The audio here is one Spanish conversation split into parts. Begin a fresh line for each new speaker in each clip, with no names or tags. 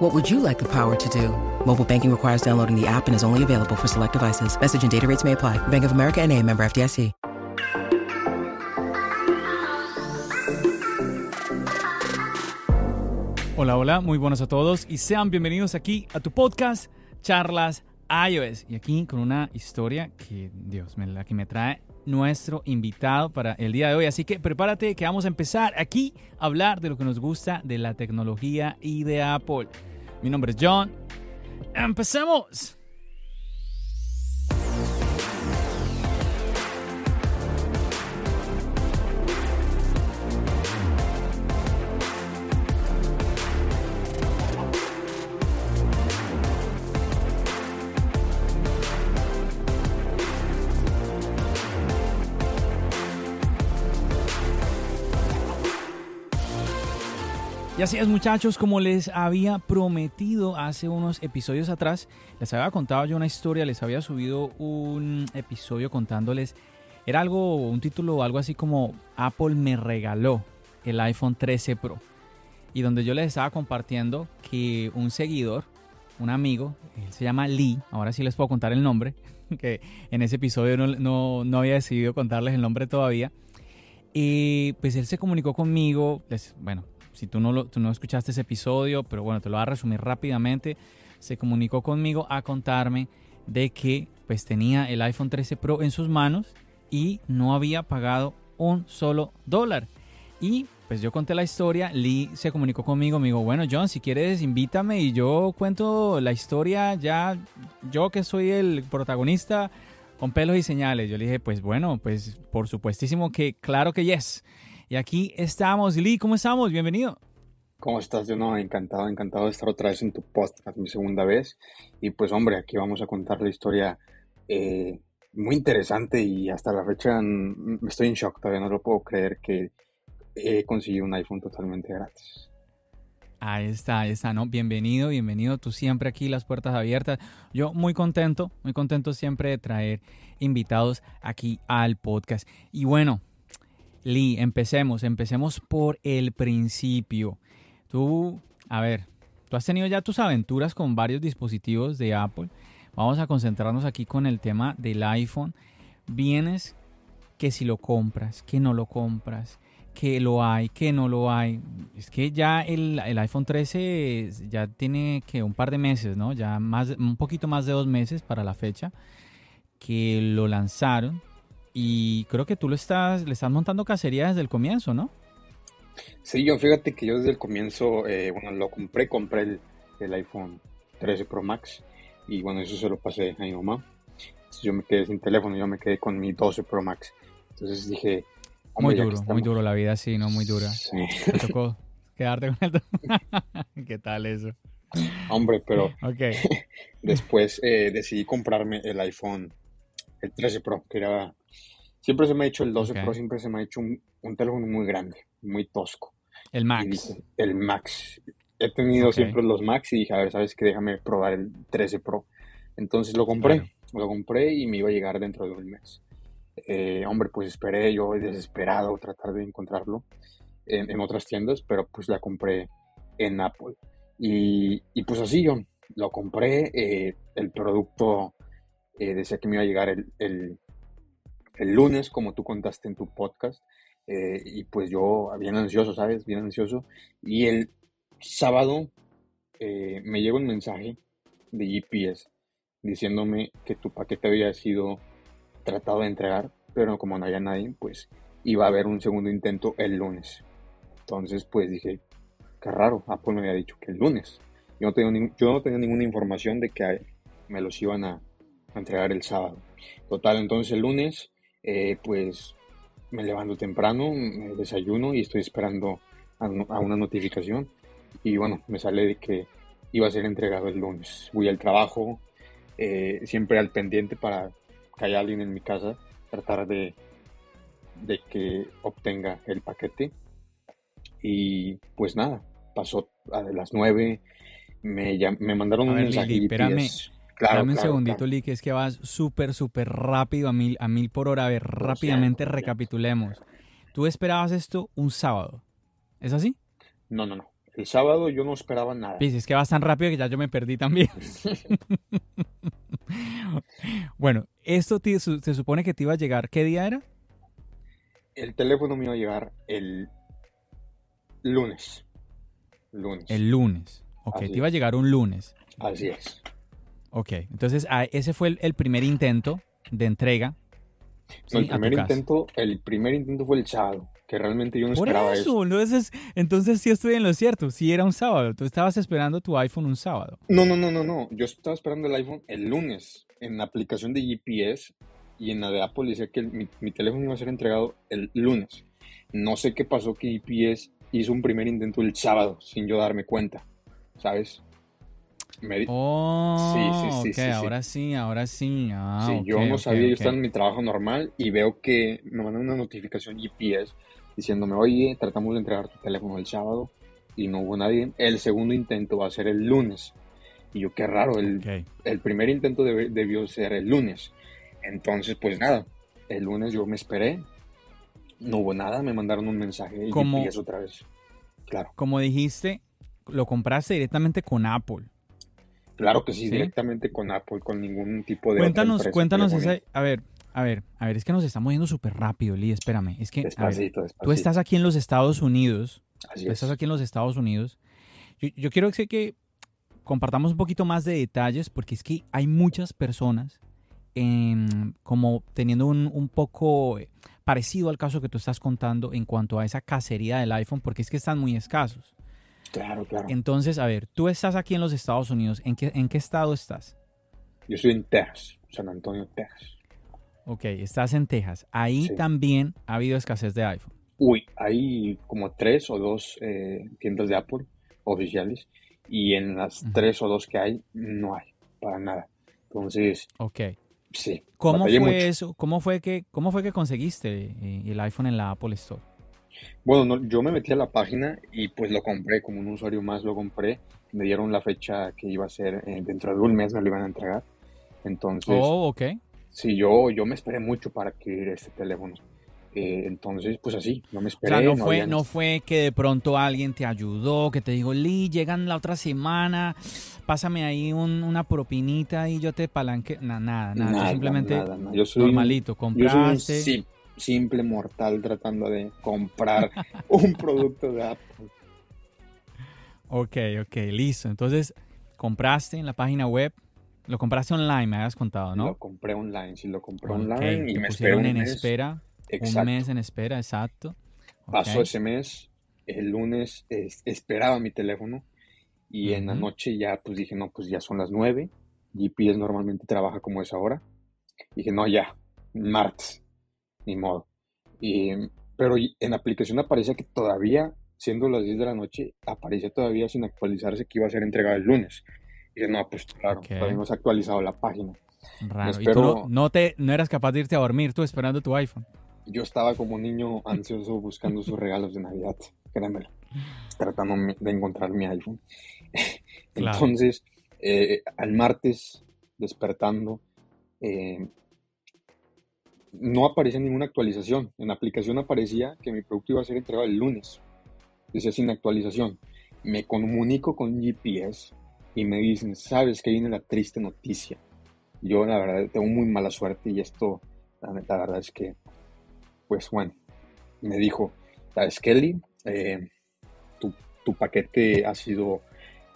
What would you like the power to do? Mobile banking requires downloading the app and is only available for select devices. Message and data rates may apply. Bank of America and a member FDIC.
Hola, hola, muy buenos a todos y sean bienvenidos aquí a tu podcast Charlas iOS. Y aquí con una historia que, Dios, me, la que me trae nuestro invitado para el día de hoy. Así que prepárate que vamos a empezar aquí a hablar de lo que nos gusta de la tecnología y de Apple. Mi nombre es John. ¡Empecemos! Y así es muchachos, como les había prometido hace unos episodios atrás, les había contado yo una historia, les había subido un episodio contándoles, era algo, un título algo así como Apple me regaló el iPhone 13 Pro. Y donde yo les estaba compartiendo que un seguidor, un amigo, él se llama Lee, ahora sí les puedo contar el nombre, que en ese episodio no, no, había decidido contarles el nombre todavía. Y pues él se comunicó conmigo, les, bueno, si tú no, tú no escuchaste ese episodio, pero bueno, te lo voy a resumir rápidamente. Se comunicó conmigo a contarme de que pues tenía el iPhone 13 Pro en sus manos y no había pagado un solo dólar. Y pues yo conté la historia, Lee se comunicó conmigo, me dijo, bueno John, si quieres invítame y yo cuento la historia ya, yo que soy el protagonista con pelos y señales. Yo le dije, pues bueno, pues por supuestísimo que claro que yes. Y aquí estamos. Lee, ¿cómo estamos? Bienvenido.
¿Cómo estás? Yo no, encantado, encantado de estar otra vez en tu podcast, mi segunda vez. Y pues hombre, aquí vamos a contar la historia eh, muy interesante y hasta la fecha me estoy en shock, todavía no lo puedo creer que he conseguido un iPhone totalmente gratis.
Ahí está, ahí está, ¿no? Bienvenido, bienvenido. Tú siempre aquí, las puertas abiertas. Yo muy contento, muy contento siempre de traer invitados aquí al podcast. Y bueno, Lee, empecemos, empecemos por el principio. Tú, a ver, tú has tenido ya tus aventuras con varios dispositivos de Apple. Vamos a concentrarnos aquí con el tema del iPhone. Vienes que si lo compras, que no lo compras, que lo hay, que no lo hay. Es que ya el, iPhone 13 ya tiene que un par de meses, ¿no? Ya más, un poquito más de dos meses para la fecha que lo lanzaron y creo que tú lo estás, le estás montando cacería desde el comienzo, ¿no?
Sí, yo fíjate que yo desde el comienzo, eh, bueno, lo compré, compré el, el, iPhone 13 Pro Max y bueno, eso se lo pasé a mi mamá. Entonces yo me quedé sin teléfono, yo me quedé con mi 12 Pro Max. Entonces dije...
Muy duro, muy duro la vida, sí, ¿no? Muy dura. Sí. Me tocó quedarte con el... ¿Qué tal eso?
Hombre, pero okay. después eh, decidí comprarme el iPhone, el 13 Pro, que era Siempre se me ha hecho el 12 Pro, siempre se me ha hecho un, teléfono muy grande, muy tosco.
El Max.
el Max. He tenido siempre los Max y dije, a ver, ¿sabes qué? Déjame probar el 13 Pro. Entonces lo compré, lo compré y me iba a llegar dentro de un mes. Eh, hombre, pues esperé yo desesperado tratar de encontrarlo en, otras tiendas, pero pues la compré en Apple. Y, pues así yo lo compré, eh, el producto eh, decía que me iba a llegar el, el lunes, como tú contaste en tu podcast, eh, y pues yo bien ansioso, ¿sabes? Bien ansioso. Y el sábado eh, me llegó un mensaje de GPS diciéndome que tu paquete había sido tratado de entregar, pero como no había nadie, pues iba a haber un segundo intento el lunes. Entonces, pues dije, qué raro, Apple me había dicho que el lunes. Yo no tenía, yo no tenía ninguna información de que me los iban a, a entregar el sábado. Total, entonces el lunes eh, pues me levanto temprano, me desayuno y estoy esperando a, una notificación. Y bueno, me sale de que iba a ser entregado el lunes. Voy al trabajo, eh, siempre al pendiente para que haya alguien en mi casa, tratar de, de que obtenga el paquete. Y pues nada, pasó a las 9, me, me mandaron un mensaje.
espérame, Dame un segundito, Lee, que es que vas súper, súper rápido a mil, a mil por hora. A ver, rápidamente recapitulemos. Tú esperabas esto un sábado. ¿Es así?
No, no, no. El sábado yo no esperaba nada.
Pues es que vas tan rápido que ya yo me perdí también. bueno, esto se supone que te iba a llegar. ¿Qué día era?
El teléfono me iba a llegar el lunes.
Lunes. El lunes. Ok, te iba a llegar un lunes.
Así es.
Ok, entonces ah, ese fue el, primer intento de entrega.
el primer intento, el primer intento fue el sábado, que realmente yo no esperaba eso.
Entonces, entonces sí estoy en lo cierto, sí era un sábado. Tú estabas esperando tu iPhone un sábado.
No, no, no, no, no. Yo estaba esperando el iPhone el lunes en la aplicación de GPS y en la de Apple decía que mi, mi teléfono iba a ser entregado el lunes. No sé qué pasó que GPS hizo un primer intento el sábado sin yo darme cuenta, ¿sabes?
Oh, sí, sí, sí, ahora sí, ahora sí. Ah,
sí, yo no sabía, yo estaba en mi trabajo normal y veo que me mandan una notificación GPS diciéndome, oye, tratamos de entregar tu teléfono el sábado y no hubo nadie. El segundo intento va a ser el lunes. Y yo, qué raro, el, el primer intento debió ser el lunes. Entonces, pues nada, el lunes yo me esperé, no hubo nada, me mandaron un mensaje y como, otra vez. Claro.
Como dijiste, lo compraste directamente con Apple.
Claro que sí, directamente con Apple, con ningún tipo de.
Cuéntanos, cuéntanos esa. A ver, a ver, a ver, es que nos estamos yendo súper rápido, Lee, espérame. Es que. Tú estás aquí en los Estados Unidos. Así tú estás aquí en los Estados Unidos. Yo, quiero que, que compartamos un poquito más de detalles, porque es que hay muchas personas como teniendo un, un, poco parecido al caso que tú estás contando en cuanto a esa cacería del iPhone, porque es que están muy escasos.
Claro, claro.
Entonces, a ver, tú estás aquí en los Estados Unidos. ¿En qué, en qué estado estás?
Yo estoy en Texas, San Antonio, Texas.
Ok, estás en Texas. Ahí también ha habido escasez de iPhone.
Uy, hay como tres o dos eh, tiendas de Apple oficiales y en las tres o dos que hay no hay para nada. Entonces,
ok.
Sí.
¿Cómo fue eso? ¿Cómo fue que cómo fue que conseguiste eh, el iPhone en la Apple Store?
Bueno, yo me metí a la página y pues lo compré, como un usuario más lo compré. Me dieron la fecha que iba a ser eh, dentro de un mes, me lo iban a entregar. Entonces,
oh, ok.
Sí, yo, yo me esperé mucho para adquirir este teléfono. Eh, entonces, pues así, no me esperé.
O sea, no, fue, no fue que de pronto alguien te ayudó, que te dijo, Lee, llegan la otra semana, pásame ahí una propinita y yo te palanque. nada, nada, simplemente normalito, compraste.
Simple mortal tratando de comprar un producto de Apple.
Ok, ok, listo. Entonces, compraste en la página web, lo compraste online, me habías contado, ¿no?
Lo compré online, sí, lo compré online y me esperé un
en
mes.
espera, un mes en espera, exacto.
Pasó ese mes, el lunes esperaba mi teléfono y en la noche ya pues dije, no, pues ya son las nueve, GPS normalmente trabaja como es ahora. Dije, no, ya, martes ni modo. Y, pero en la aplicación aparecía que todavía, siendo las 10 de la noche, aparecía todavía sin actualizarse que iba a ser entregado el lunes. Y no, pues claro, todavía no se ha actualizado la página.
Raro. ¿Y tú no, te, no eras capaz de irte a dormir tú esperando tu iPhone?
Yo estaba como un niño ansioso buscando sus regalos de Navidad, créanmelo, tratando de encontrar mi iPhone. Entonces, eh, al martes, despertando, eh, no aparecía ninguna actualización. En la aplicación aparecía que mi producto iba a ser entregado el lunes. Decía sin actualización. Me comunico con GPS y me dicen, sabes que viene la triste noticia. Yo la verdad tengo muy mala suerte y esto, la, verdad es que, pues bueno, me dijo, sabes Kelly, eh, tu, paquete ha sido,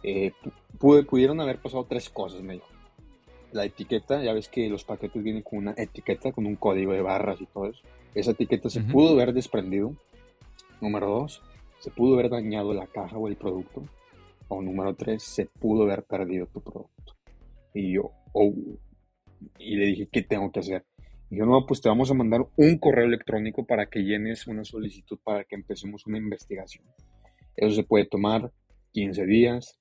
eh, pudieron haber pasado tres cosas, me dijo la etiqueta, ya ves que los paquetes vienen con una etiqueta, con un código de barras y todo eso. Esa etiqueta se pudo haber desprendido. Número dos, se pudo haber dañado la caja o el producto. O número tres, se pudo haber perdido tu producto. Y yo, oh, y le dije, ¿qué tengo que hacer? Y yo, no, pues te vamos a mandar un correo electrónico para que llenes una solicitud para que empecemos una investigación. Eso se puede tomar 15 días,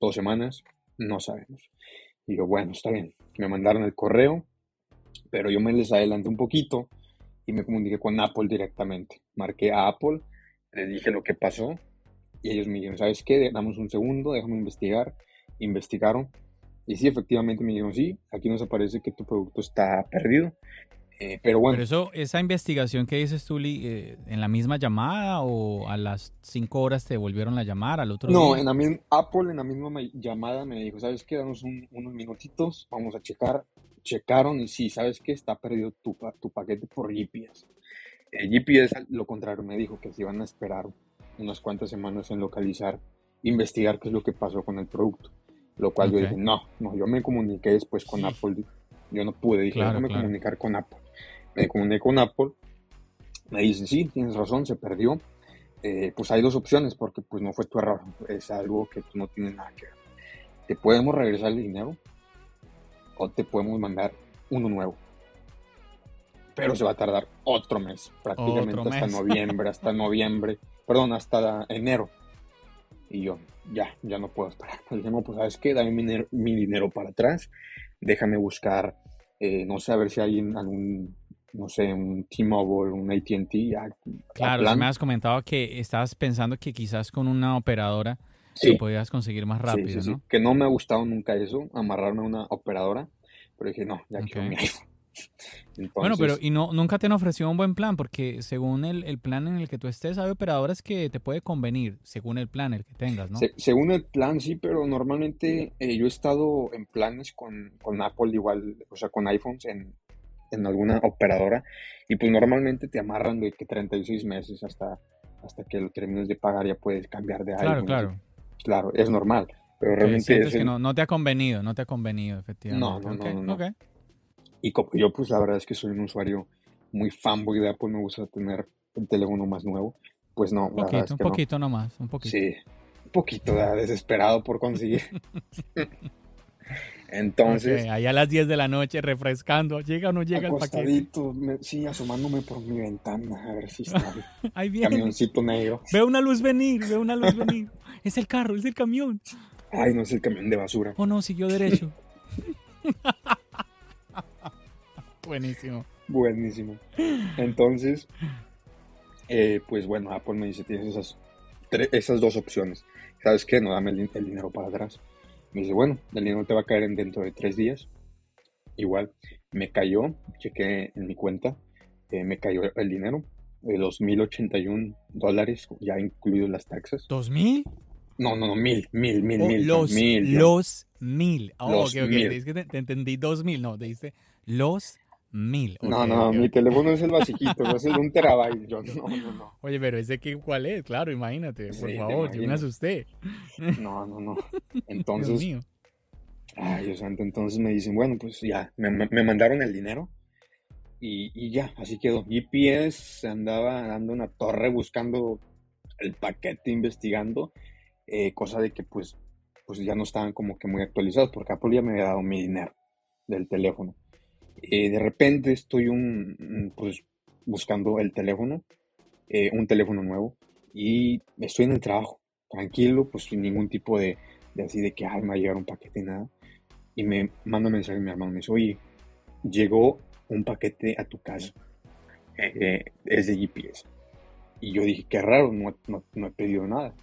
dos semanas, no sabemos. Y yo, bueno, está bien. Me mandaron el correo, pero yo me les adelanté un poquito y me comuniqué con Apple directamente. Marqué a Apple, les dije lo que pasó y ellos me dijeron, ¿sabes qué? Damos un segundo, déjame investigar. Investigaron y sí, efectivamente me dijeron, sí, aquí nos aparece que tu producto está perdido. Eh, pero bueno.
Pero eso, esa investigación que dices tú, eh, ¿en la misma llamada o a las cinco horas te volvieron a llamar al otro
no,
día?
No, en la Apple en la misma llamada me dijo, ¿sabes qué? Danos unos minutitos, vamos a checar. Checaron y sí, ¿sabes qué? Está perdido tu, tu paquete por GPS. Eh, GPS, lo contrario, me dijo que se iban a esperar unas cuantas semanas en localizar, investigar qué es lo que pasó con el producto. Lo cual yo dije, no, no, yo me comuniqué después con Apple. Yo no pude, dije, claro, déjame comunicar con Apple. Me comuniqué con Apple. Me dicen, sí, tienes razón, se perdió. Eh, pues hay dos opciones, porque pues no fue tu error. Es algo que no tiene nada que ver. Te podemos regresar el dinero o te podemos mandar uno nuevo. Pero se va a tardar otro mes, prácticamente hasta noviembre, hasta noviembre, perdón, hasta enero. Y yo, ya, ya no puedo esperar. Le dije, no, pues sabes qué, dame mi, dinero, para atrás, déjame buscar, eh, no sé, a ver si hay algún, no sé, un T-Mobile, un ATT.
Claro, me has comentado que estabas pensando que quizás con una operadora sí. lo podías conseguir más rápido, sí, ¿no?
Que no me ha gustado nunca eso, amarrarme a una operadora, pero dije, no, ya quiero mi iPhone.
bueno, pero y no nunca te han ofrecido un buen plan, porque según el, plan en el que tú estés, hay operadoras que te puede convenir, según el plan el que tengas, ¿no?
según el plan, sí, pero normalmente eh, yo he estado en planes con, Apple igual, o sea, con iPhones en, alguna operadora, y pues normalmente te amarran de que 36 meses hasta, hasta que lo termines de pagar ya puedes cambiar de
iPhone. Claro, claro.
Claro, es normal. Pero realmente
es que no, no, te ha convenido, no te ha convenido, efectivamente.
No, no, no. no. Y yo, pues la verdad es que soy un usuario muy fanboy de Apple, me gusta tener el teléfono más nuevo. Pues no,
un poquito, un poquito nomás, un poquito.
Sí, un poquito desesperado por conseguir. Entonces.
Okay, allá a las 10 de la noche refrescando, ¿llega o no llega el paquete?
sí, asomándome por mi ventana, a ver si está.
Ahí viene.
Camioncito negro.
Veo una luz venir, veo una luz venir. es el carro, es el camión.
Ay, no es el camión de basura.
Oh, no, siguió derecho. Buenísimo.
Buenísimo. Entonces, eh, pues bueno, Apple me dice, tienes esas, esas dos opciones. ¿Sabes qué? No dame el, dinero para atrás. Me dice, bueno, el dinero te va a caer en dentro de tres días. Igual, me cayó, chequé en mi cuenta, eh, me cayó el dinero de 2.081 dólares, ya incluidos las taxas.
¿Dos mil?
No, no, no, mil, mil, mil, oh, mil.
Los
mil.
Los mil. Oh, ok, ok. Mil. te, entendí dos mil, no, te dice los mil.
no, no, mi teléfono es el basiquito, es el de un terabyte. Yo, no, no, no.
Oye, pero ese que, ¿cuál es? Claro, imagínate, por favor, yo me asusté.
No, no, no. Entonces. Dios mío. Ay, Dios santo, entonces me dicen, bueno, pues ya, me, me mandaron el dinero y, y, ya, así quedó. GPS andaba dando una torre buscando el paquete, investigando, eh, cosa de que pues, pues ya no estaban como que muy actualizados, porque Apple ya me había dado mi dinero del teléfono. Eh, de repente estoy un, pues, buscando el teléfono, eh, un teléfono nuevo, y estoy en el trabajo, tranquilo, pues sin ningún tipo de, de así de que, ay, me va a llegar un paquete, nada. Y me manda un mensaje mi hermano, me dice, oye, llegó un paquete a tu casa, eh, es de GPS. Y yo dije, qué raro, no, no, he pedido nada.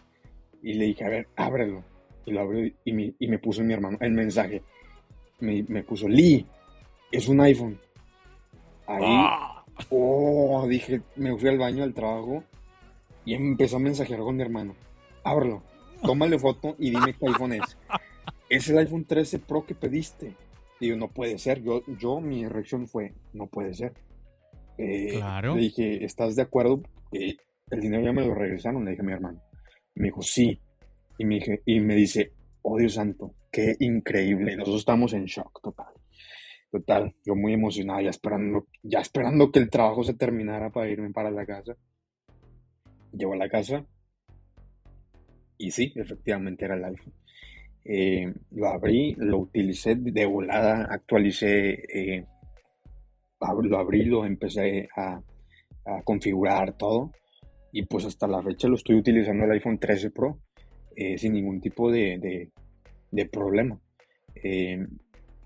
Y le dije, a ver, ábrelo. Y lo abrió y me, y me puso mi hermano el mensaje. Me, me puso, Lee, es un iPhone. Ahí, ah. oh, dije, me fui al baño al trabajo y empezó a mensajear con mi hermano. Ábrelo, tómale foto y dime qué iPhone es. Es el iPhone 13 Pro que pediste. Digo, no puede ser. Yo, yo mi reacción fue, no puede ser. Eh, claro. Le dije, ¿estás de acuerdo? Eh, el dinero ya me lo regresaron, le dije a mi hermano. Me dijo, sí. Y me, dije, y me dice, oh Dios santo, qué increíble. Nosotros estamos en shock total. Total, yo muy emocionado, ya esperando, ya esperando que el trabajo se terminara para irme para la casa. Llego a la casa y sí, efectivamente era el iPhone. Eh, lo abrí, lo utilicé de volada, actualicé, eh, lo abrí, lo empecé a, configurar todo y pues hasta la fecha lo estoy utilizando el iPhone 13 Pro eh, sin ningún tipo de, de problema.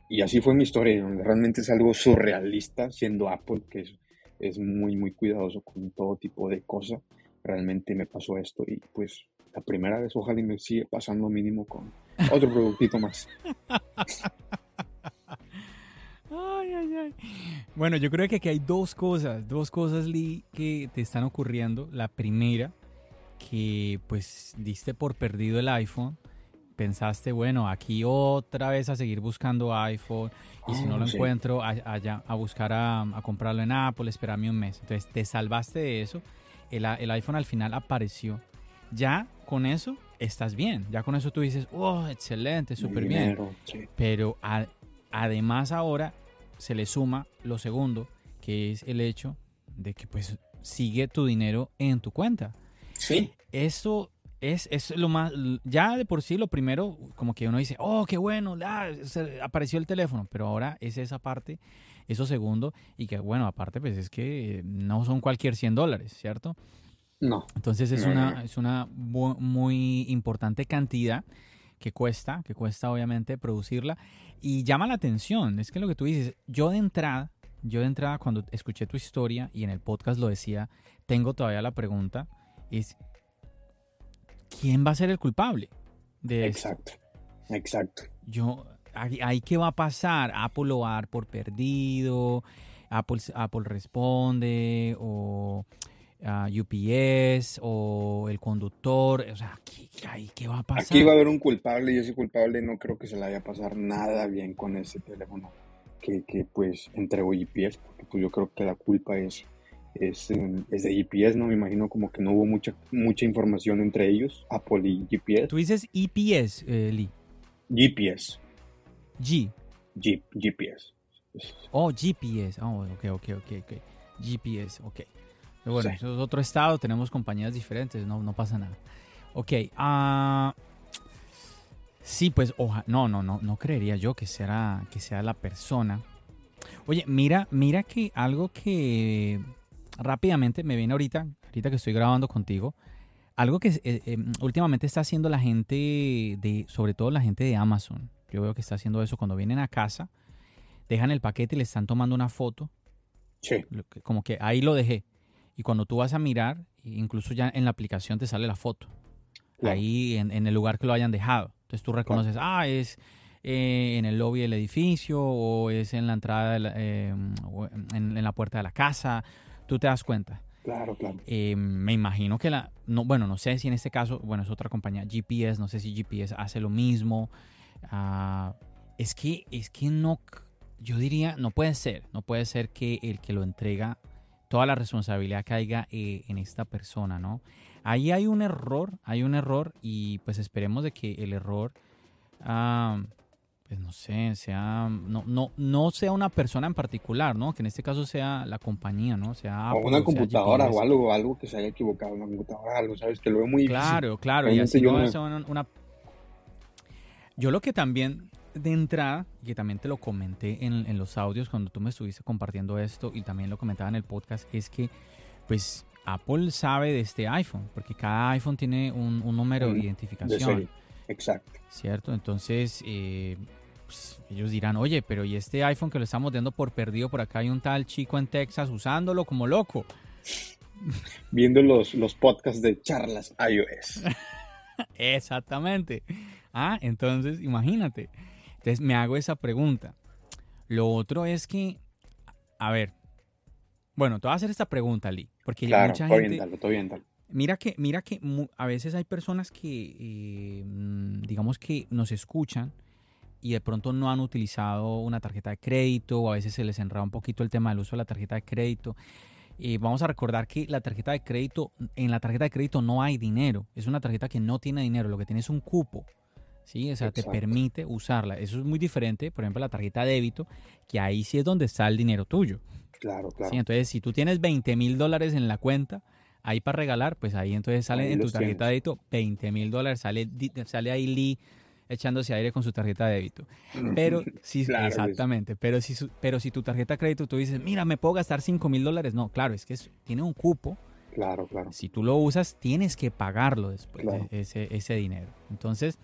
Y así fue mi historia. Realmente es algo surrealista siendo Apple, que es es muy, muy cuidadoso con todo tipo de cosas. Realmente me pasó esto y pues la primera vez ojalá y me sigue pasando mínimo con otro productito más.
Bueno, yo creo que aquí hay dos cosas, dos cosas, Lee, que te están ocurriendo. La primera, que pues diste por perdido el iPhone. Pensaste, bueno, aquí otra vez a seguir buscando iPhone y si no ah, lo encuentro, allá a buscar a, comprarlo en Apple, esperarme un mes. Entonces te salvaste de eso. El, el iPhone al final apareció. Ya con eso estás bien. Ya con eso tú dices, oh, excelente, súper bien. Pero además ahora se le suma lo segundo, que es el hecho de que pues sigue tu dinero en tu cuenta.
Sí.
Eso es, es lo más, ya de por sí lo primero, como que uno dice, oh, qué bueno, apareció el teléfono, pero ahora es esa parte, eso segundo, y que bueno, aparte pues es que no son cualquier 100 dólares, ¿cierto?
No.
Entonces es una, es una muy importante cantidad que cuesta, que cuesta obviamente producirla y llama la atención, es que lo que tú dices, yo de entrada, yo de entrada cuando escuché tu historia y en el podcast lo decía, tengo todavía la pregunta, es, ¿quién va a ser el culpable de
Exacto, exacto.
Yo, ahí, qué va a pasar, Apple lo va a dar por perdido, Apple, Apple responde o... UPS o el conductor, o sea, ¿qué, ¿qué, va a pasar?
Aquí va a haber un culpable y ese culpable no creo que se le vaya a pasar nada bien con ese teléfono que, que pues entregó UPS, porque pues yo creo que la culpa es, es, es, de GPS, ¿no? Me imagino como que no hubo mucha, mucha información entre ellos, Apple y GPS.
Tú dices EPS, eh, Lee.
GPS.
G.
G GPS.
Oh, GPS. Oh, ok, ok, ok, ok. GPS, ok. Bueno, eso es otro estado, tenemos compañías diferentes, no, no pasa nada. Ok, uh, sí, pues, oja, no, no, no, no creería yo que sea, que sea la persona. Oye, mira, mira que algo que rápidamente me viene ahorita, ahorita que estoy grabando contigo, algo que eh, em, últimamente está haciendo la gente de, sobre todo la gente de Amazon. Yo veo que está haciendo eso cuando vienen a casa, dejan el paquete y le están tomando una foto.
Sí.
Como que ahí lo dejé. Y cuando tú vas a mirar, incluso ya en la aplicación te sale la foto. Ahí en, el lugar que lo hayan dejado. Entonces tú reconoces, ah, es eh, en el lobby del edificio o es en la entrada, eh, en, la puerta de la casa. Tú te das cuenta.
Claro, claro.
Eh, me imagino que la, no, bueno, no sé si en este caso, bueno, es otra compañía, GPS, no sé si GPS hace lo mismo. Ah, es que, es que no, yo diría, no puede ser, no puede ser que el que lo entrega toda la responsabilidad caiga eh, en esta persona, ¿no? Ahí hay un error, hay un error y pues esperemos de que el error, ah, pues no sé, sea, no, no, no sea una persona en particular, ¿no? Que en este caso sea la compañía, ¿no? Sea
o una computadora o algo, algo que se haya equivocado, una computadora, algo, ¿sabes? Que lo veo muy
Claro, claro, y así yo, no una... Yo lo que también de entrada, que también te lo comenté en, los audios cuando tú me estuviste compartiendo esto y también lo comentaba en el podcast, es que pues Apple sabe de este iPhone, porque cada iPhone tiene un, número de identificación.
Exacto.
¿Cierto? Entonces, eh, pues, ellos dirán, oye, pero ¿y este iPhone que lo estamos dando por perdido? Por acá hay un tal chico en Texas usándolo como loco.
Viendo los, los podcasts de charlas iOS.
Exactamente. Ah, entonces, imagínate. Entonces me hago esa pregunta. Lo otro es que, a ver, bueno, te voy a hacer esta pregunta, Lee, porque
claro, mucha gente...
Mira que, mira que a veces hay personas que, eh, mm, digamos que nos escuchan y de pronto no han utilizado una tarjeta de crédito o a veces se les enreda un poquito el tema del uso de la tarjeta de crédito. Eh, vamos a recordar que la tarjeta de crédito, en la tarjeta de crédito no hay dinero, es una tarjeta que no tiene dinero, lo que tiene es un cupo. ¿sí? O sea, te permite usarla. Eso es muy diferente, por ejemplo, la tarjeta de débito, que ahí sí es donde está el dinero tuyo.
Claro, claro.
Entonces, si tú tienes 20 mil dólares en la cuenta, ahí para regalar, pues ahí entonces sale en tu tarjeta de débito 20 mil dólares, sale, sale ahí Lee echándose aire con su tarjeta de débito. Pero sí, exactamente, pero si, pero si tu tarjeta de crédito tú dices, mira, me puedo gastar 5 mil dólares, no, claro, es que tiene un cupo.
Claro, claro.
Si tú lo usas, tienes que pagarlo después, ese, ese dinero. Entonces,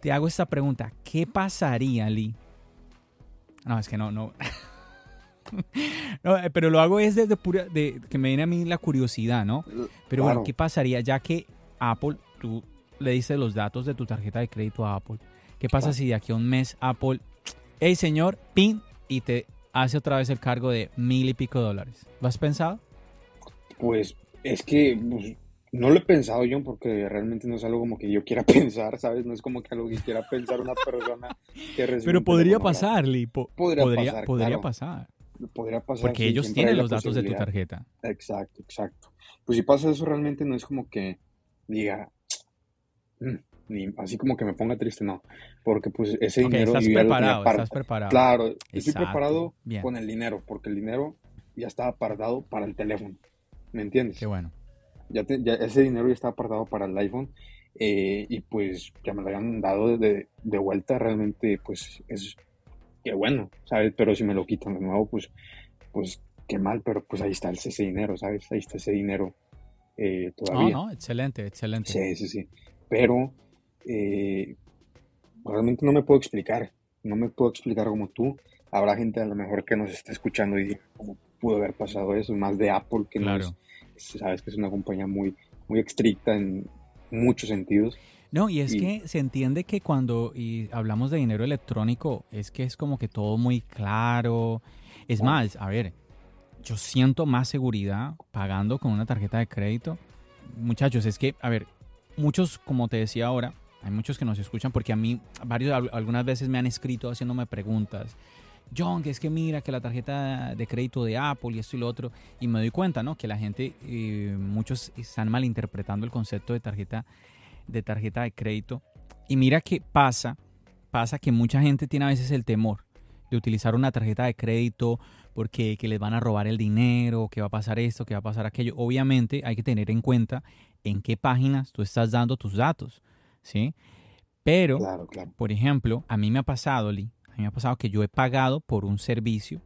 te hago esta pregunta. ¿Qué pasaría, Lee? No, es que no, no. no, eh, pero lo hago es desde pura, de, que me viene a mí la curiosidad, ¿no? Pero bueno, ¿qué pasaría ya que Apple, tú le dices los datos de tu tarjeta de crédito a Apple? ¿Qué pasa si de aquí a un mes Apple, hey señor, pin, y te hace otra vez el cargo de mil y pico dólares? ¿Lo has pensado?
Pues es que pues, no lo he pensado yo porque realmente no es algo como que yo quiera pensar, ¿sabes? No es como que algo que quiera pensar una persona que recibe
Pero podría pasar, Lipo. podría, pasar, podría pasar.
Podría pasar.
Porque ellos tienen los datos de tu tarjeta.
Exacto, exacto. Pues si pasa eso realmente no es como que diga, mm, ni así como que me ponga triste, no. Porque pues ese dinero...
Estás preparado, estás preparado.
Claro, estoy preparado con el dinero, porque el dinero ya está apartado para el teléfono. ¿Me entiendes?
Qué bueno
ya, ese dinero ya está apartado para el iPhone eh, y pues ya me lo habían dado de, de, vuelta, realmente pues es que bueno, ¿sabes? Pero si me lo quitan de nuevo, pues, pues qué mal, pero pues ahí está ese dinero, ¿sabes? Ahí está ese dinero eh, todavía.
No, no, excelente, excelente.
Sí, sí, sí. Pero eh, realmente no me puedo explicar, no me puedo explicar como tú. Habrá gente a lo mejor que nos está escuchando y diga, ¿cómo pudo haber pasado eso? Más de Apple que claro. no sabes que es una compañía muy, muy estricta en muchos sentidos.
No, y es que se entiende que cuando y hablamos de dinero electrónico, es que es como que todo muy claro. Es más, a ver, yo siento más seguridad pagando con una tarjeta de crédito. Muchachos, es que, a ver, muchos, como te decía ahora, hay muchos que nos escuchan porque a mí, varios, algunas veces me han escrito haciéndome preguntas John, que es que mira que la tarjeta de crédito de Apple y esto y lo otro, y me doy cuenta, ¿no? Que la gente, eh, muchos están malinterpretando el concepto de tarjeta, de tarjeta de crédito. Y mira que pasa, pasa que mucha gente tiene a veces el temor de utilizar una tarjeta de crédito porque que les van a robar el dinero, que va a pasar esto, que va a pasar aquello. Obviamente hay que tener en cuenta en qué páginas tú estás dando tus datos, ¿sí? Pero, por ejemplo, a mí me ha pasado, Lee, a mí me ha pasado que yo he pagado por un servicio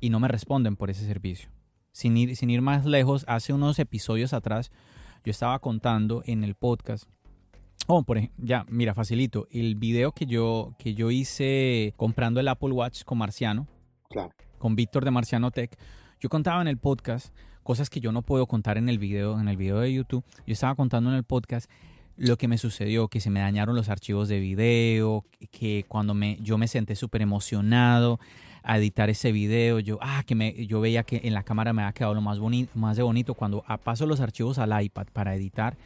y no me responden por ese servicio. Sin ir, sin ir más lejos, hace unos episodios atrás yo estaba contando en el podcast. Oh, por ejemplo, ya, mira, facilito. El video que yo, que yo hice comprando el Apple Watch con Marciano,
claro.
con Víctor de Marciano Tech, yo contaba en el podcast cosas que yo no puedo contar en el video, en el video de YouTube. Yo estaba contando en el podcast lo que me sucedió, que se me dañaron los archivos de video, que cuando me, yo me senté súper emocionado a editar ese video, yo, ah, que me, yo veía que en la cámara me había quedado lo más, bonito, más de bonito. Cuando paso los archivos al iPad para editar,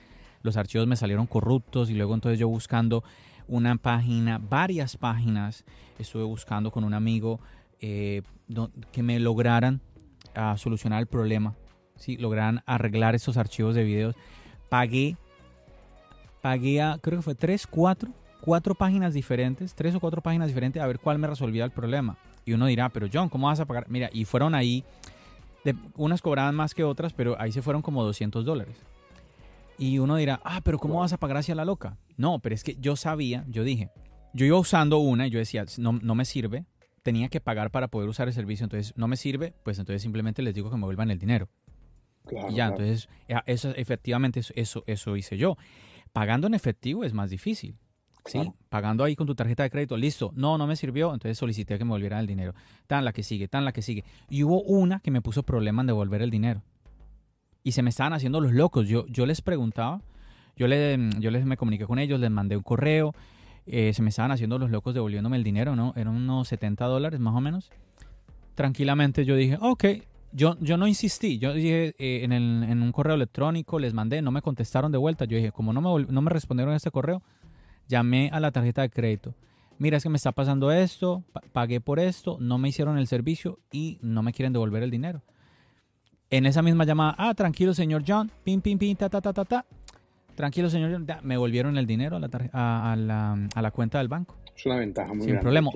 los archivos me salieron corruptos y luego entonces yo buscando una página, varias páginas, estuve buscando con un amigo eh, que me lograran ah, solucionar el problema, ¿sí? lograran arreglar esos archivos de videos. Pagué pagué a, creo que fue tres, cuatro, cuatro páginas diferentes, tres o cuatro páginas diferentes a ver cuál me resolvía el problema. Y uno dirá, pero John, ¿cómo vas a pagar? Mira, y fueron ahí, de, unas cobraban más que otras, pero ahí se fueron como 200 dólares. Y uno dirá, ah, pero ¿cómo vas a pagar hacia la loca? No, pero es que yo sabía, yo dije, yo iba usando una y yo decía, no, no me sirve, tenía que pagar para poder usar el servicio, entonces no me sirve, pues entonces simplemente les digo que me vuelvan el dinero. y ya, entonces, eso, efectivamente, eso, eso hice yo. Pagando en efectivo es más difícil. ¿sí? Pagando ahí con tu tarjeta de crédito, listo, no, no me sirvió, entonces solicité que me volvieran el dinero. Tan la que sigue, tan la que sigue. Y hubo una que me puso problema en devolver el dinero. Y se me estaban haciendo los locos. Yo, yo les preguntaba, yo, le, yo les me comuniqué con ellos, les mandé un correo, eh, se me estaban haciendo los locos devolviéndome el dinero, ¿no? Eran unos 70 dólares más o menos. Tranquilamente yo dije, ok, yo, yo no insistí, yo dije eh, en, el, en, un correo electrónico, les mandé, no me contestaron de vuelta. Yo dije, como no me, no me respondieron a este correo, llamé a la tarjeta de crédito. Mira, es que me está pasando esto, pagué por esto, no me hicieron el servicio y no me quieren devolver el dinero. En esa misma llamada, ah, tranquilo, señor John, pim, pim, pim, ta, ta, ta, ta, ta. Tranquilo, señor John, me volvieron el dinero a la, a, la, a la, cuenta del banco.
Es una ventaja muy
Sin problema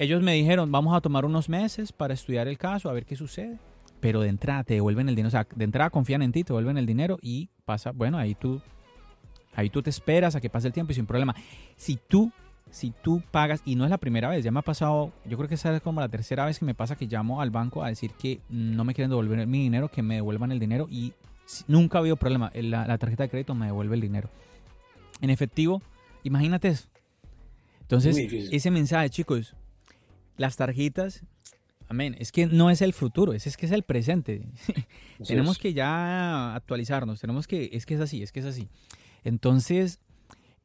ellos me dijeron, vamos a tomar unos meses para estudiar el caso, a ver qué sucede. Pero de entrada te devuelven el dinero, o sea, de entrada confían en ti, te devuelven el dinero y pasa, bueno, ahí tú, ahí tú te esperas a que pase el tiempo y sin problema. Si tú, si tú pagas, y no es la primera vez, ya me ha pasado, yo creo que esa es como la tercera vez que me pasa que llamo al banco a decir que no me quieren devolver mi dinero, que me devuelvan el dinero y nunca ha habido problema, la, la tarjeta de crédito me devuelve el dinero. En efectivo, imagínate eso. Entonces, ese mensaje, chicos, las tarjetas, amén. Es que no es el futuro, es, es que es el presente. tenemos que ya actualizarnos, tenemos que, es que es así, es que es así. Entonces,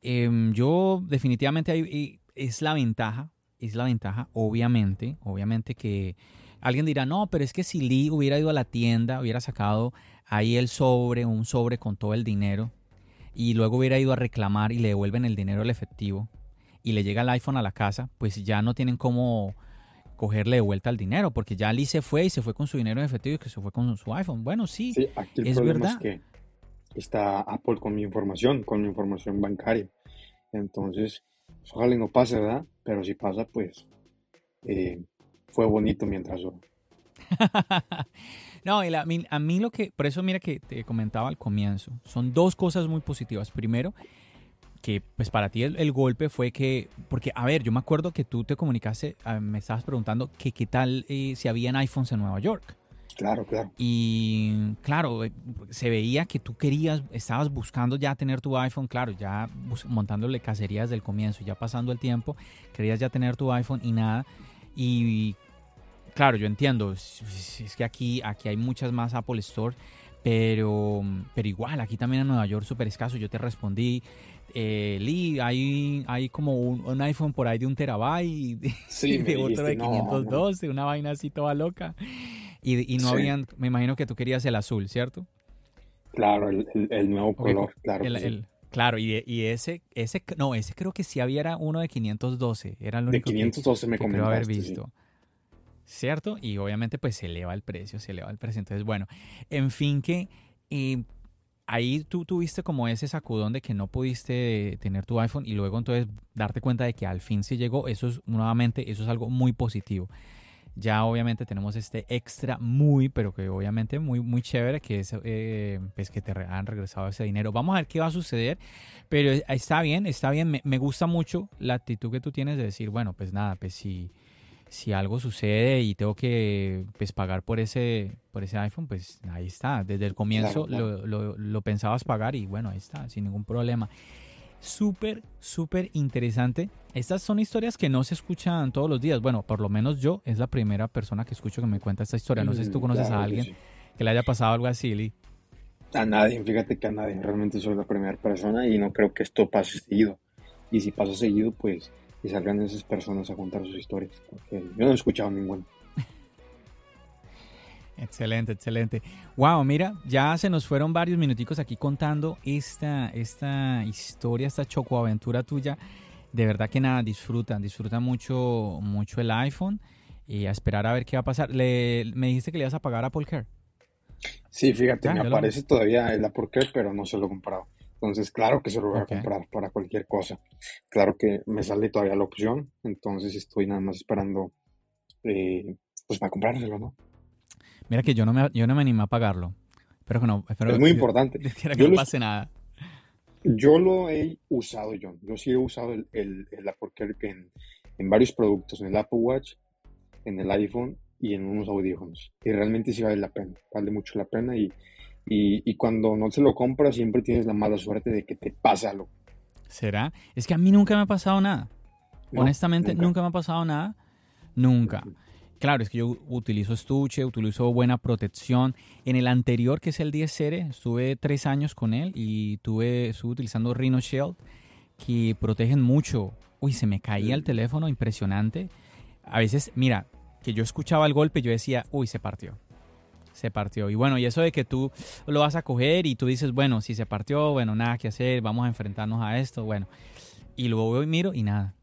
em, yo definitivamente hay, es la ventaja, es la ventaja, obviamente, obviamente que alguien dirá, no, pero es que si Lee hubiera ido a la tienda, hubiera sacado ahí el sobre, un sobre con todo el dinero, y luego hubiera ido a reclamar y le devuelven el dinero al efectivo, y le llega el iPhone a la casa, pues ya no tienen cómo cogerle de vuelta el dinero, porque ya Lee se fue y se fue con su dinero en efectivo y que se fue con su iPhone. Bueno, sí,
aquí el es verdad. Es que está Apple con mi información, con mi información bancaria. Entonces, pues, ojalá no pase, ¿verdad? Pero si pasa, pues eh, fue bonito mientras duró.
no, a, mí, a mí lo que, por eso mira que te comentaba al comienzo, son dos cosas muy positivas. Primero, que pues para ti el, golpe fue que, porque a ver, yo me acuerdo que tú te comunicaste, me estabas preguntando que qué tal eh, si habían iPhones en Nueva York.
Claro, claro.
Y claro, eh, se veía que tú querías, estabas buscando ya tener tu iPhone, claro, ya montándole cacerías del comienzo, ya pasando el tiempo, querías ya tener tu iPhone y nada. Y claro, yo entiendo, es que aquí, aquí hay muchas más Apple Store, pero, pero igual, aquí también en Nueva York súper escaso, yo te respondí, eh, Lee, hay, hay como un, iPhone por ahí de un terabyte, sí, de otro de 512, una vaina así toda loca. Y, no habían, me imagino que tú querías el azul, ¿cierto?
Claro, el, nuevo color, claro.
claro, y, ese, ese, no, ese creo que sí había uno de 512, era lo único
De 512 me comentaste,
haber visto. ¿Cierto? Y obviamente pues se eleva el precio, se eleva el precio. Entonces, bueno, en fin que eh, ahí tú tuviste como ese sacudón de que no pudiste tener tu iPhone y luego entonces darte cuenta de que al fin se llegó, eso es nuevamente, eso es algo muy positivo. Ya obviamente tenemos este extra muy, pero que obviamente muy, muy chévere, que es eh, pues que te han regresado ese dinero. Vamos a ver qué va a suceder, pero está bien, está bien. Me, me gusta mucho la actitud que tú tienes de decir, bueno, pues nada, pues si, si algo sucede y tengo que pues, pagar por ese, por ese iPhone, pues ahí está. Desde el comienzo Lo, lo, lo pensabas pagar y bueno, ahí está, sin ningún problema súper, súper interesante. Estas son historias que no se escuchan todos los días. Bueno, por lo menos yo es la primera persona que escucho que me cuenta esta historia. No sé si tú mm, conoces a alguien que, le haya pasado algo así, Lee.
A nadie, fíjate que a nadie. Realmente soy la primera persona y no creo que esto pase seguido. Y si pasa seguido, pues que salgan esas personas a contar sus historias. Porque yo no he escuchado ninguna.
Excelente, excelente. Wow, mira, ya se nos fueron varios minuticos aquí contando esta, esta historia, esta chocoaventura tuya. De verdad que nada, disfrutan, disfrutan mucho, mucho el iPhone y a esperar a ver qué va a pasar. Le, me dijiste que le ibas a pagar a Apple Care.
Sí, fíjate, me aparece todavía el Apple Care, pero no se lo he comprado. Entonces, claro que se lo voy a comprar para cualquier cosa. Claro que me sale todavía la opción, entonces estoy nada más esperando, eh, pues para comprárselo, ¿no?
Mira que yo no me, yo no me animé a pagarlo. Pero que no,
es muy importante.
que no pase nada.
Yo lo he usado, John. Yo sí he usado el, el, Apple Care en, en, varios productos, en el Apple Watch, en el iPhone y en unos audífonos. Y realmente sí vale la pena, vale mucho la pena. Y, y, cuando no se lo compras, siempre tienes la mala suerte de que te pasa algo.
¿Será? Es que a mí nunca me ha pasado nada. Honestamente, nunca. nunca. me ha pasado nada. Nunca. Claro, es que yo utilizo estuche, utilizo buena protección. En el anterior, que es el 10 Serie, estuve tres años con él y tuve, estuve utilizando Rhino Shield, que protegen mucho. Uy, se me caía el teléfono, impresionante. A veces, mira, que yo escuchaba el golpe, yo decía, uy, se partió. Se partió. Y bueno, y eso de que tú lo vas a coger y tú dices, bueno, si se partió, bueno, nada que hacer, vamos a enfrentarnos a esto, bueno. Y luego miro y nada.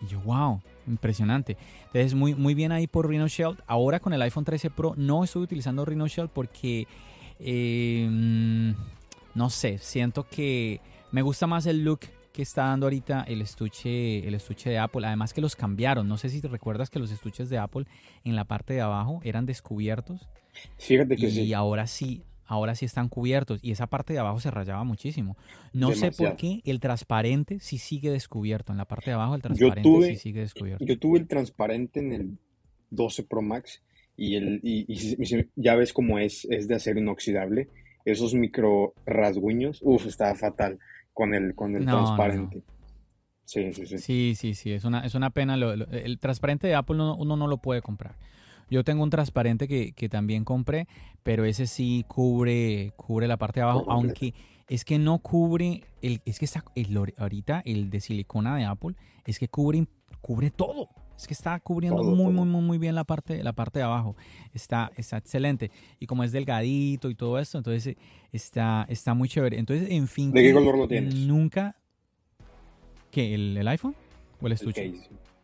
Y yo, wow, impresionante. Entonces, muy, muy bien ahí por Rhino Shield. Ahora con el iPhone 13 Pro no estoy utilizando Rhino Shield porque, eh, no sé, siento que me gusta más el look que está dando ahorita el estuche, el estuche de Apple. Además que los cambiaron. No sé si te recuerdas que los estuches de Apple en la parte de abajo eran descubiertos.
Fíjate que
y ahora sí, ahora sí están cubiertos y esa parte de abajo se rayaba muchísimo. No sé por qué el transparente sí sigue descubierto. En la parte de abajo el transparente sí sigue descubierto.
Yo tuve el transparente en el 12 Pro Max y, el, y, ya ves cómo es, es de acero inoxidable. Esos micro rasguños, uff, estaba fatal con el, con el transparente. Sí, sí, sí.
Sí, sí, sí, es una, es una pena. el transparente de Apple uno no lo puede comprar Yo tengo un transparente que, que también compré, pero ese sí cubre, cubre la parte de abajo, aunque es que no cubre, el, es que está, el, ahorita el de silicona de Apple, es que cubre, cubre todo. Es que está cubriendo muy, muy, muy, muy bien la parte, la parte de abajo. Está, está excelente. Y como es delgadito y todo esto, entonces está, está muy chévere. Entonces, en fin.
¿De qué color lo tienes?
Nunca. ¿Qué? ¿El, iPhone? ¿O el estuche?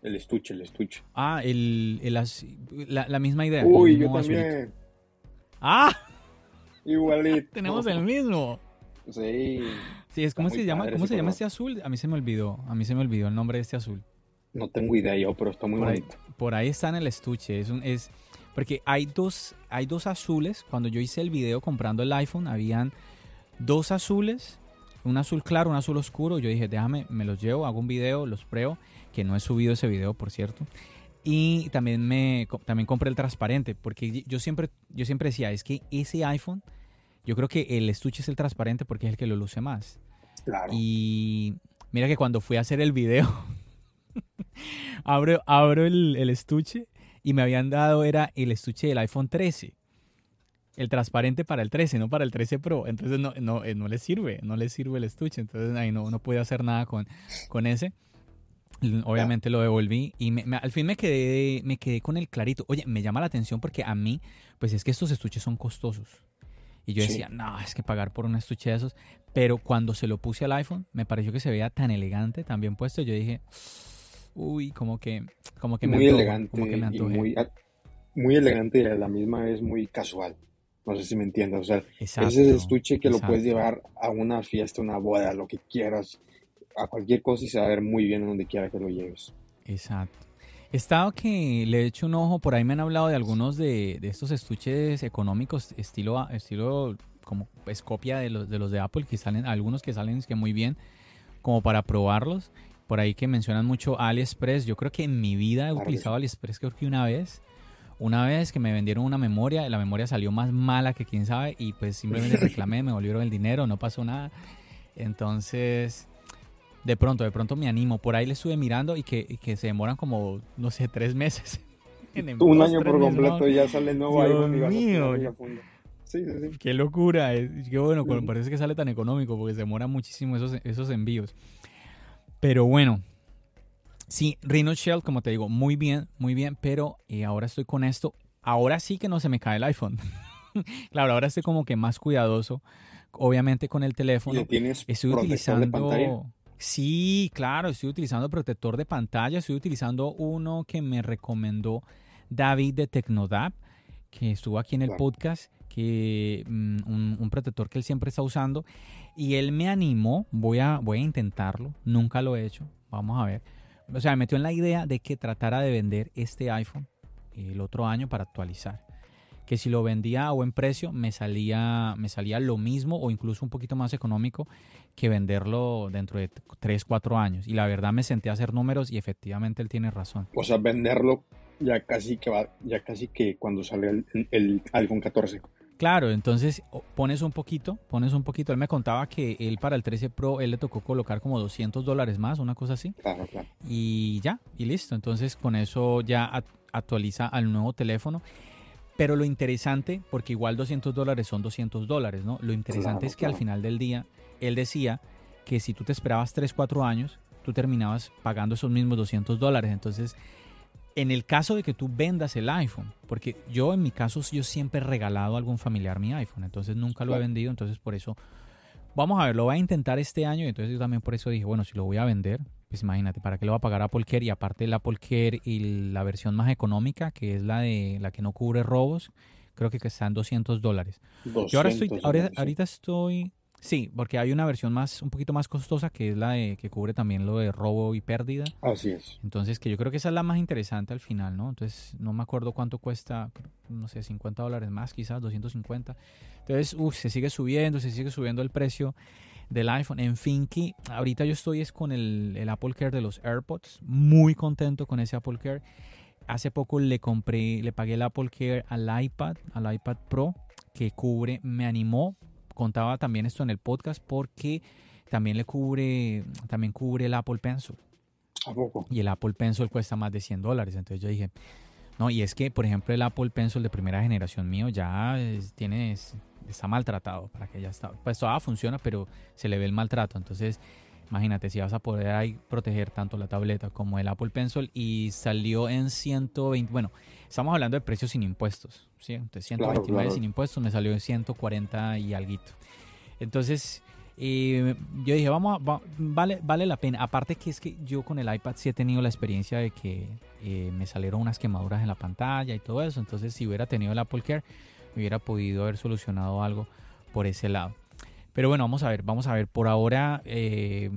El, estuche, el estuche.
Ah, el, la, misma idea.
Uy, yo también.
¡Ah!
Igualito.
Tenemos el mismo.
Sí.
Sí, es como se llama, ¿cómo se llama este azul? A mí se me olvidó, a mí se me olvidó el nombre de este azul.
No tengo idea yo, pero está muy bonito.
por ahí está en el estuche, es un, es porque hay dos, hay dos azules. Cuando yo hice el video comprando el iPhone, habían dos azules, un azul claro, un azul oscuro. Yo dije, déjame, me los llevo, hago un video, los pruebo, que no he subido ese video, por cierto. Y también me también compré el transparente, porque yo siempre, yo siempre decía, es que ese iPhone yo creo que el estuche es el transparente porque es el que lo luce más.
Claro.
Y mira que cuando fui a hacer el video, abro, abro el, estuche y me habían dado, era el estuche del iPhone 13. El transparente para el 13, no para el 13 Pro. Entonces no, no, eh, no le sirve, no le sirve el estuche. Entonces ahí no, no pude hacer nada con, con ese. Obviamente lo devolví y al fin me quedé, me quedé con el clarito. Oye, me llama la atención porque a mí, pues es que estos estuches son costosos. Y yo decía, no, es que pagar por un estuche de esos. Pero cuando se lo puse al iPhone, me pareció que se veía tan elegante, tan bien puesto. Yo dije, uy, como que, como que
muy elegante, como que me muy, muy elegante y a la misma vez muy casual. No sé si me entiendes. O sea, ese estuche que lo puedes llevar a una fiesta, una boda, lo que quieras, a cualquier cosa y se va a ver muy bien donde quiera que lo lleves.
Exacto. He estado que le he hecho un ojo, por ahí me han hablado de algunos de, estos estuches económicos, estilo, estilo como es copia de los, de los de Apple, que salen, algunos que salen que muy bien, como para probarlos. Por ahí que mencionan mucho AliExpress. Yo creo que en mi vida he utilizado AliExpress creo que una vez. Una vez que me vendieron una memoria, la memoria salió más mala que quién sabe y pues simplemente reclamé, me volvieron el dinero, no pasó nada. Entonces, de pronto, de pronto me animo. Por ahí le estuve mirando y que, se demoran como, no sé, tres meses.
Un año por completo y ya sale nuevo
Dios mío. Sí, sí, sí. Qué locura. Qué bueno, parece que sale tan económico porque se demoran muchísimo esos, esos envíos. Pero bueno, sí, Rhino Shell, como te digo, muy bien, muy bien, pero eh, ahora estoy con esto. Ahora sí que no se me cae el iPhone. claro, ahora estoy como que más cuidadoso, obviamente con el teléfono.
tienes estoy utilizando
Sí, claro, estoy utilizando protector de pantalla, estoy utilizando uno que me recomendó David de Tecnodap, que estuvo aquí en el podcast, que mm, un, protector que él siempre está usando, y él me animó, voy a, voy a intentarlo, nunca lo he hecho, vamos a ver. O sea, me metió en la idea de que tratara de vender este iPhone el otro año para actualizar que si lo vendía a buen precio me salía, me salía lo mismo o incluso un poquito más económico que venderlo dentro de 3, 4 años. Y la verdad me senté a hacer números y efectivamente él tiene razón.
O sea, venderlo ya casi que va, ya casi que cuando salga el, el iPhone 14.
Claro, entonces pones un poquito, pones un poquito. Él me contaba que él para el 13 Pro, él le tocó colocar como 200 dólares más, una cosa así.
Claro, claro.
Y ya, y listo. Entonces con eso ya actualiza al nuevo teléfono. Pero lo interesante, porque igual 200 dólares son 200 dólares, ¿no? Lo interesante es que al final del día, él decía que si tú te esperabas 3, 4 años, tú terminabas pagando esos mismos 200 dólares. Entonces, en el caso de que tú vendas el iPhone, porque yo en mi caso yo siempre he regalado a algún familiar mi iPhone, entonces nunca lo he vendido, entonces por eso, vamos a ver, lo voy a intentar este año, y entonces yo también por eso dije, bueno, si lo voy a vender, pues imagínate, ¿para qué le va a pagar Apple Care? Y aparte el Apple Care y la versión más económica, que es la de la que no cubre robos, creo que está en 200 dólares. Yo ahora estoy, ahorita, estoy, sí, porque hay una versión más, un poquito más costosa, que es la de que cubre también lo de robo y pérdida.
Así es.
Entonces, que yo creo que esa es la más interesante al final, ¿no? Entonces, no me acuerdo cuánto cuesta, no sé, 50 dólares más, quizás 250. Entonces, uff, se sigue subiendo, se sigue subiendo el precio del iPhone. En fin, que ahorita yo estoy es con el, Apple Care de los AirPods. Muy contento con ese Apple Care. Hace poco le compré, le pagué el Apple Care al iPad, al iPad Pro, que cubre, me animó. Contaba también esto en el podcast porque también le cubre, también cubre el Apple Pencil.
¿A poco?
Y el Apple Pencil cuesta más de 100 dólares. Entonces yo dije, No, y es que, por ejemplo, el Apple Pencil de primera generación mío ya tiene, está maltratado, para que ya está, pues todavía funciona, pero se le ve el maltrato. Entonces, imagínate si vas a poder ahí proteger tanto la tableta como el Apple Pencil y salió en 120, bueno, estamos hablando de precios sin impuestos, ¿sí? Entonces, 129 sin impuestos me salió en 140 y algo. Entonces, eh, yo dije, vamos, a, vale, vale la pena. Aparte que es que yo con el iPad sí he tenido la experiencia de que eh, me salieron unas quemaduras en la pantalla y todo eso. Entonces, si hubiera tenido el Apple Care, hubiera podido haber solucionado algo por ese lado. Pero bueno, vamos a ver, vamos a ver. Por ahora, eh,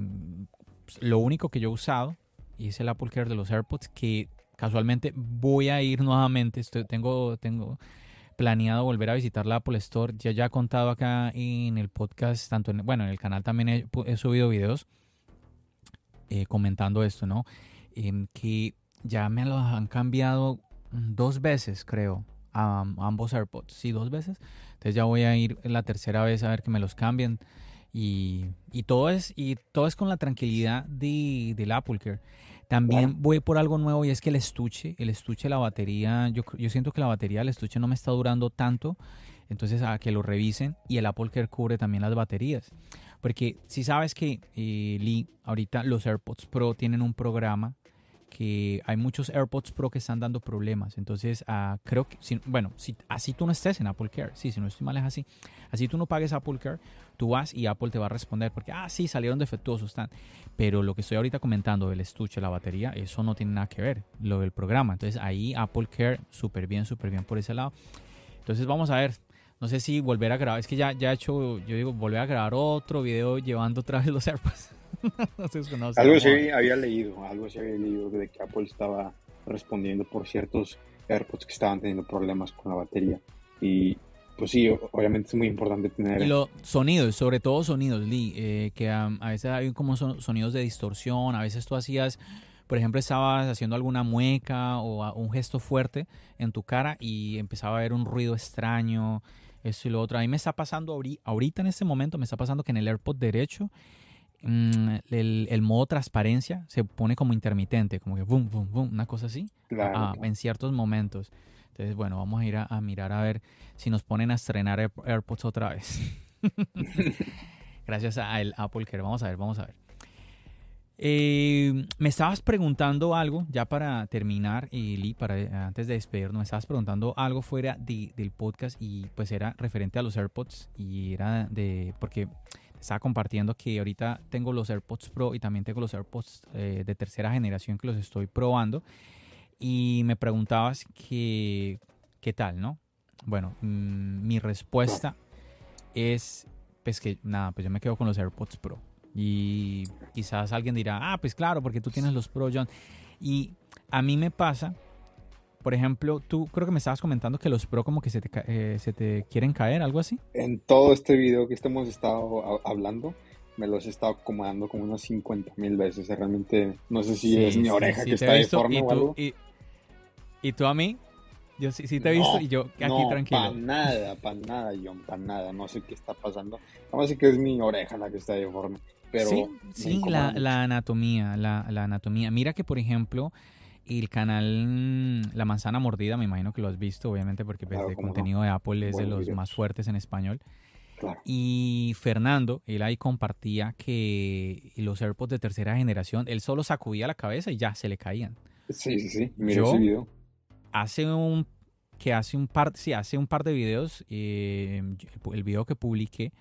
lo único que yo he usado es el Apple Care de los AirPods, que casualmente voy a ir nuevamente. Tengo, tengo planeado volver a visitar la Apple Store. Ya ya he contado acá en el podcast, tanto en, bueno, en el canal también he, subido videos eh, comentando esto, ¿no? que ya me lo han cambiado dos veces, creo, a, ambos AirPods. Sí, dos veces. Entonces ya voy a ir la tercera vez a ver que me los cambien. Y, y todo es y todo es con la tranquilidad de, del Apple Care. También voy por algo nuevo y es que el estuche, el estuche, la batería, yo, yo siento que la batería del estuche no me está durando tanto, entonces a que lo revisen y el Apple Care cubre también las baterías. Porque si sabes que, eh, Lee, ahorita los AirPods Pro tienen un programa que hay muchos AirPods Pro que están dando problemas. Entonces, uh, creo que, si, bueno, si así tú no estés en Apple Care, sí, si no estoy mal es así, así tú no pagues Apple Care, tú vas y Apple te va a responder porque, ah, sí, salieron defectuosos, están. Pero lo que estoy ahorita comentando del estuche, la batería, eso no tiene nada que ver, lo del programa. Entonces, ahí Apple Care, súper bien, súper bien por ese lado. Entonces, vamos a ver, no sé si volver a grabar. Es que ya, ya he hecho, yo digo, volver a grabar otro video llevando otra vez los AirPods.
algo sí había leído, algo sí había leído de que Apple estaba respondiendo por ciertos AirPods que estaban teniendo problemas con la batería. Y pues sí, obviamente es muy importante tener...
Y los sonidos, sobre todo sonidos, Lee, eh, que a, veces hay como sonidos de distorsión, a veces tú hacías, por ejemplo, estabas haciendo alguna mueca o un gesto fuerte en tu cara y empezaba a haber un ruido extraño, eso y lo otro. A mí me está pasando ahorita en este momento, me está pasando que en el AirPod derecho Mm, el, modo transparencia se pone como intermitente, como que boom, boom, boom, una cosa así, ah, en ciertos momentos. Entonces, bueno, vamos a ir a, mirar a ver si nos ponen a estrenar AirPods otra vez. Gracias al Apple Care. Vamos a ver, vamos a ver. Eh, me estabas preguntando algo, ya para terminar, y Lee, para, antes de despedirnos, me estabas preguntando algo fuera del podcast y pues era referente a los AirPods y era de, porque estaba compartiendo que ahorita tengo los AirPods Pro y también tengo los AirPods eh, de tercera generación que los estoy probando. Y me preguntabas que, qué tal, ¿no? Bueno, mm, mi respuesta es, pues que nada, pues yo me quedo con los AirPods Pro. Y quizás alguien dirá, ah, pues claro, porque tú tienes los Pro, John. Y a mí me pasa por ejemplo, tú creo que me estabas comentando que los Pro como que se te, eh, se te quieren caer, algo así.
En todo este video que hemos estado hablando, me los he estado acomodando como unas 50 mil veces. Realmente no sé si es mi oreja que está deforme
¿Y
o algo.
Y, tú a mí? Yo sí, te he visto y yo aquí
no,
tranquilo.
Para nada, para nada, John, para nada. No sé qué está pasando. Vamos a decir que es mi oreja la que está deforme. Pero
sí, sí la, la, anatomía, la, la anatomía. Mira que, por ejemplo, y el canal mm, La Manzana Mordida, me imagino que lo has visto, obviamente, porque pues, el contenido de Apple es de los más fuertes en español. Y Fernando, él ahí compartía que los AirPods de tercera generación, él solo sacudía la cabeza y ya se le caían.
Sí, sí, sí. Mira ese video.
Hace un que hace un par, sí, hace un par de videos, eh, el video que publiqué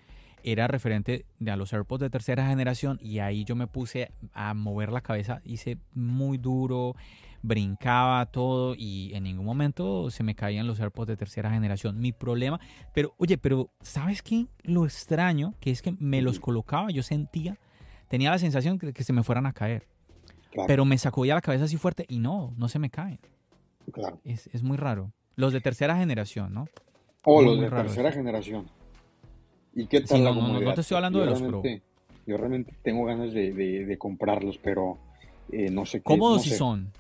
era referente a los AirPods de tercera generación y ahí yo me puse a mover la cabeza, hice muy duro, brincaba todo y en ningún momento se me caían los AirPods de tercera generación. Mi problema, pero oye, pero ¿sabes qué? Lo extraño que es que me los colocaba, yo sentía, tenía la sensación de que se me fueran a caer. Pero me sacudía la cabeza así fuerte y no, no se me caen.
Claro.
Es, muy raro. Los de tercera generación, ¿no?
O los de tercera generación. ¿Y qué tal
la no, no, te estoy hablando de los Pro.
Yo realmente tengo ganas de, comprarlos, pero eh, no sé qué.
¿Cómodos si son?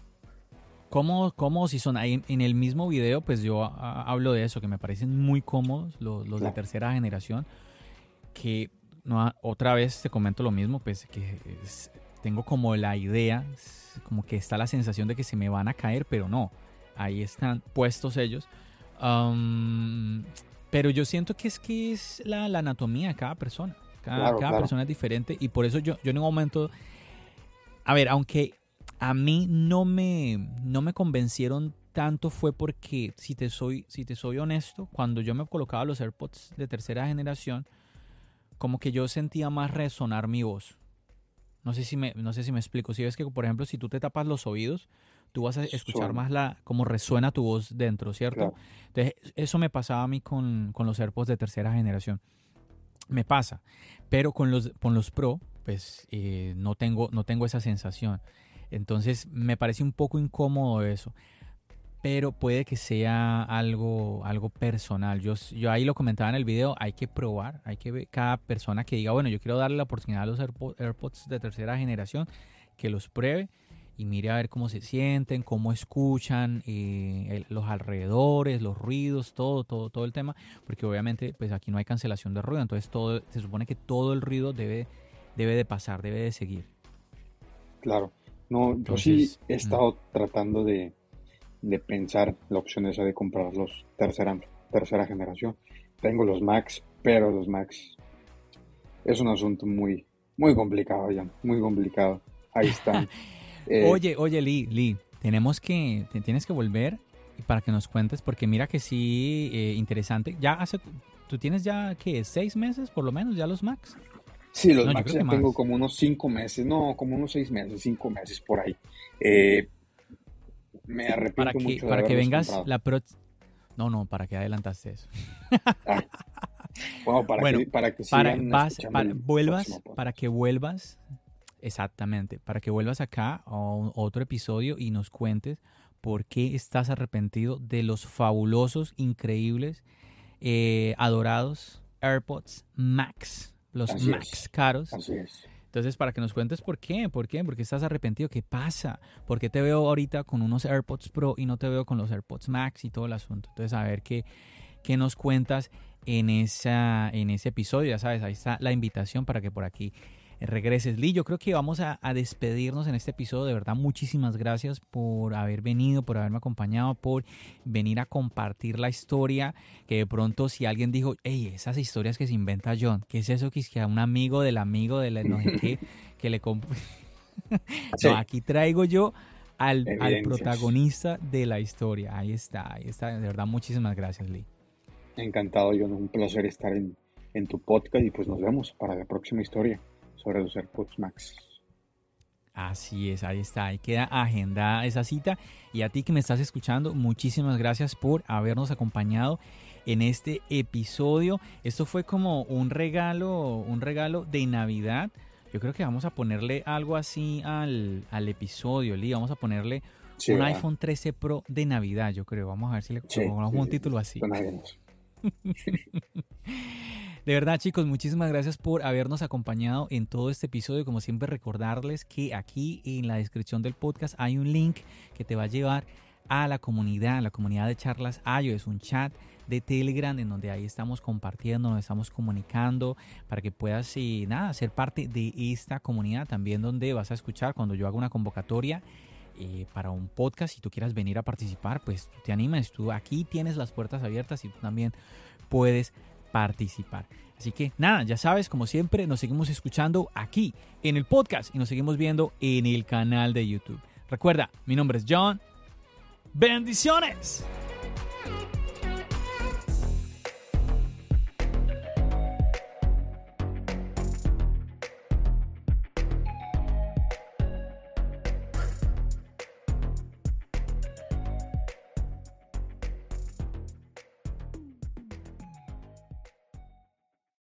¿Cómo, cómodos si son? Ahí en el mismo video, pues yo hablo de eso, que me parecen muy cómodos los, de tercera generación. Que no, otra vez te comento lo mismo, pues que tengo como la idea, como que está la sensación de que se me van a caer, pero no. ahí están puestos ellos. Um, pero yo siento que es que es la, anatomía de cada persona. Cada, persona es diferente y por eso yo, yo en un momento, a ver, aunque a mí no me, no me convencieron tanto fue porque, si te, soy, si te soy honesto, cuando yo me colocaba los AirPods de tercera generación, como que yo sentía más resonar mi voz. No sé si me, no sé si me explico. Si ves que, por ejemplo, si tú te tapas los oídos, tú vas a escuchar más la cómo resuena tu voz dentro, ¿cierto? Entonces, eso me pasaba a mí con, con, los AirPods de tercera generación. Me pasa. Pero con los, con los Pro, pues eh, no, tengo, no tengo esa sensación. Entonces, me parece un poco incómodo eso pero puede que sea algo, algo personal. Yo, yo ahí lo comentaba en el video, hay que probar, hay que ver cada persona que diga, bueno, yo quiero darle la oportunidad a los AirPods de tercera generación, que los pruebe y mire a ver cómo se sienten, cómo escuchan eh, los alrededores, los ruidos, todo, todo, todo el tema, porque obviamente pues aquí no hay cancelación de ruido, entonces todo, se supone que todo el ruido debe, debe de pasar, debe de seguir.
Claro, no, yo sí he estado tratando de de pensar la opción esa de comprar los tercera, tercera generación. Tengo los Max, pero los Max es un asunto muy, muy complicado, ya, muy complicado. Ahí están.
Eh, oye, oye, Lee, Lee, tenemos que, tienes que volver para que nos cuentes, porque mira que sí, eh, interesante. Ya hace, tú tienes ya, ¿qué? ¿Seis meses por lo menos ya los Max?
Sí, los Max ya tengo como unos cinco meses, no, como unos seis meses, cinco meses por ahí. Eh, me arrepiento
para que,
mucho
Para que vengas la próxima... No, no, para que adelantaste eso.
Ah. Bueno, para que, para que para,
vuelvas, para que vuelvas, exactamente, para que vuelvas acá a otro episodio y nos cuentes por qué estás arrepentido de los fabulosos, increíbles, eh, adorados AirPods Max, los Max caros.
Así es.
Entonces, para que nos cuentes por qué, por qué, por qué estás arrepentido, qué pasa, por qué te veo ahorita con unos AirPods Pro y no te veo con los AirPods Max y todo el asunto. Entonces, a ver qué, qué nos cuentas en, esa, en ese episodio. Ya sabes, ahí está la invitación para que por aquí regreses. Lee, yo creo que vamos a, despedirnos en este episodio. De verdad, muchísimas gracias por haber venido, por haberme acompañado, por venir a compartir la historia. Que de pronto, si alguien dijo, hey, esas historias que se inventa John, ¿qué es eso que es que un amigo del amigo de la no sé qué, que le no, aquí traigo yo al, al, protagonista de la historia. Ahí está, ahí está. De verdad, muchísimas gracias, Lee.
Encantado, John. Un placer estar en, en tu podcast y pues nos vemos para la próxima historia sobre los AirPods Max.
Así es, ahí está, ahí queda agendada esa cita. Y a ti que me estás escuchando, muchísimas gracias por habernos acompañado en este episodio. Esto fue como un regalo, un regalo de Navidad. Yo creo que vamos a ponerle algo así al, episodio, Lee. Vamos a ponerle un iPhone 13 Pro de Navidad, yo creo. Vamos a ver si le ponemos un título así. De verdad, chicos, muchísimas gracias por habernos acompañado en todo este episodio. Como siempre, recordarles que aquí en la descripción del podcast hay un link que te va a llevar a la comunidad, a la comunidad de charlas. Es un chat de Telegram en donde ahí estamos compartiendo, nos estamos comunicando para que puedas y nada, ser parte de esta comunidad también donde vas a escuchar cuando yo haga una convocatoria eh, para un podcast, si tú quieras venir a participar, pues te animes, tú aquí tienes las puertas abiertas y tú también puedes participar. Así que nada, ya sabes, como siempre, nos seguimos escuchando aquí en el podcast y nos seguimos viendo en el canal de YouTube. Recuerda, mi nombre es John. Bendiciones.